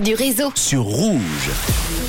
du réseau. sur Rouge.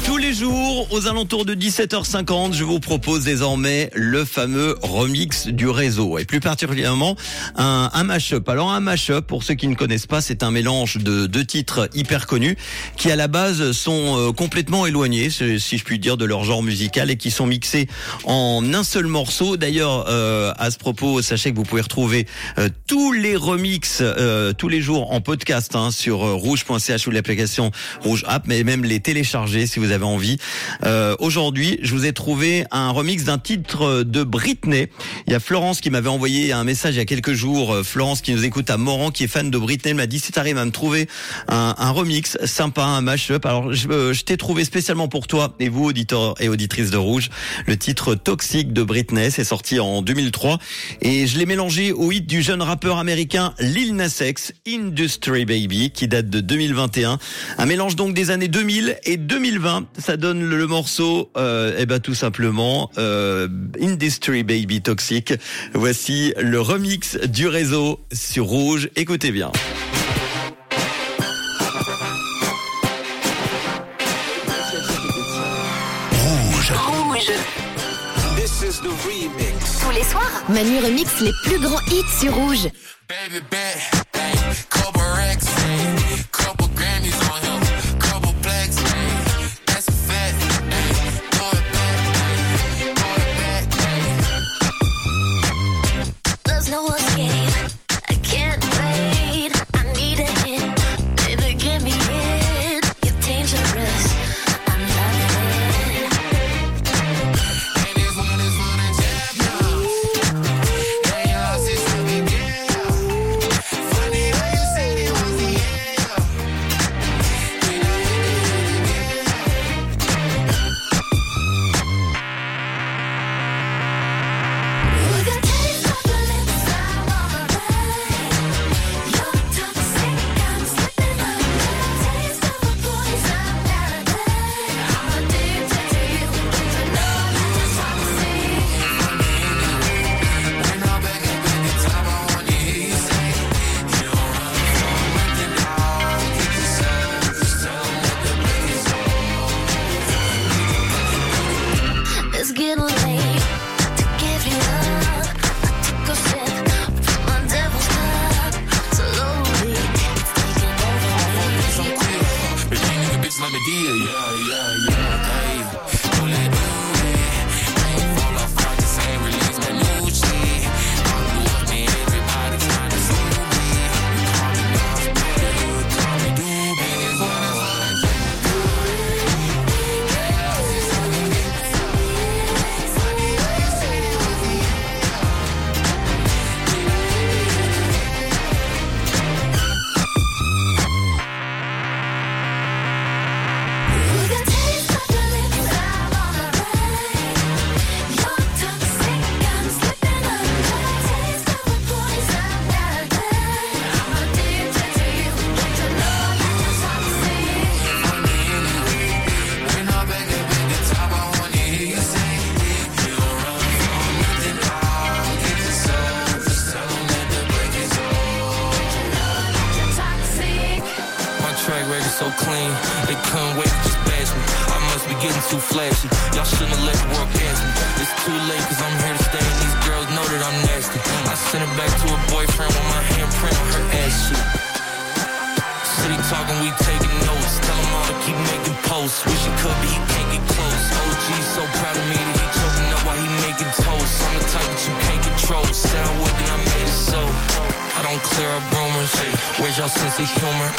Tous les jours, aux alentours de 17h50, je vous propose désormais le fameux remix du réseau. Et plus particulièrement, un, un mash-up. Alors un mash-up, pour ceux qui ne connaissent pas, c'est un mélange de deux titres hyper connus qui à la base sont euh, complètement éloignés, si si je puis dire, de leur genre musical et qui sont mixés en un seul morceau. D'ailleurs, euh, à ce propos, sachez que vous pouvez retrouver euh, tous les remixes euh, tous les jours en podcast hein, sur euh, rouge.ch ou l'application Rouge App, mais même les télécharger si vous avez envie. Euh, Aujourd'hui, je vous ai trouvé un remix d'un titre de Britney. Il y a Florence qui m'avait envoyé un message il y a quelques jours. Euh, Florence qui nous écoute à Moran, qui est fan de Britney, m'a dit si t'arrives à me trouver un, un remix sympa, un mashup. Alors je, euh, je t'ai trouvé spécialement pour toi et vous, auditeurs et auditrices de Rouge, le titre Toxic de Britney. C'est sorti en 2003 et je l'ai mélangé au hit du jeune rappeur américain Lil Nas X, Industry Baby, qui date de 2021. Un mélange donc des années 2000 et 2020. Ça donne le, le morceau, euh, eh ben tout simplement euh, Industry Baby Toxic. Voici le remix du réseau sur Rouge. Écoutez bien. Rouge. Rouge. This is the remix. Tous les soirs, Manu remix les plus grands hits sur Rouge. Baby ay, couple racks, couple Grammys on him, yeah, yeah, yeah. Track record so clean, they couldn't wait to just bash me. I must be getting too flashy. Y'all shouldn't have let the world gas me. It's too late cause I'm here to stay and these girls know that I'm nasty. I sent it back to her boyfriend with my handprint on her ass shit. City talking, we taking notes. Tell him all to keep making posts. Wish he could, but he can't get close. OG so proud of me that he choking up while he making toast. I'm the type that you can't control. Sound with it, I made it so. I don't clear up rumors. Hey, where's y'all sense of humor?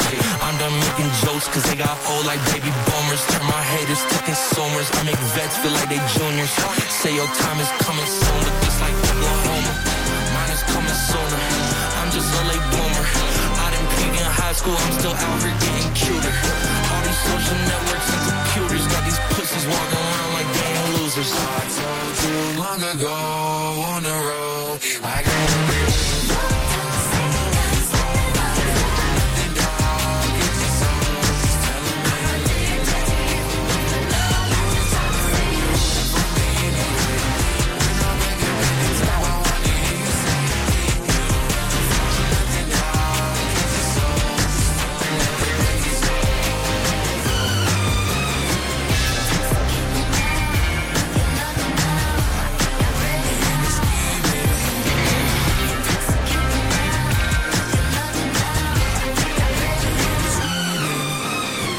I'm done making jokes cause they got old like baby boomers. Turn my haters to consumers. I make vets feel like they juniors. Say your time is coming soon, but just like Oklahoma. Mine is coming sooner. I'm just a late bloomer. I didn't peak in high school, I'm still out here getting cuter. All these social networks and computers got these pussies walking around like they losers. I told you long ago on the road, I be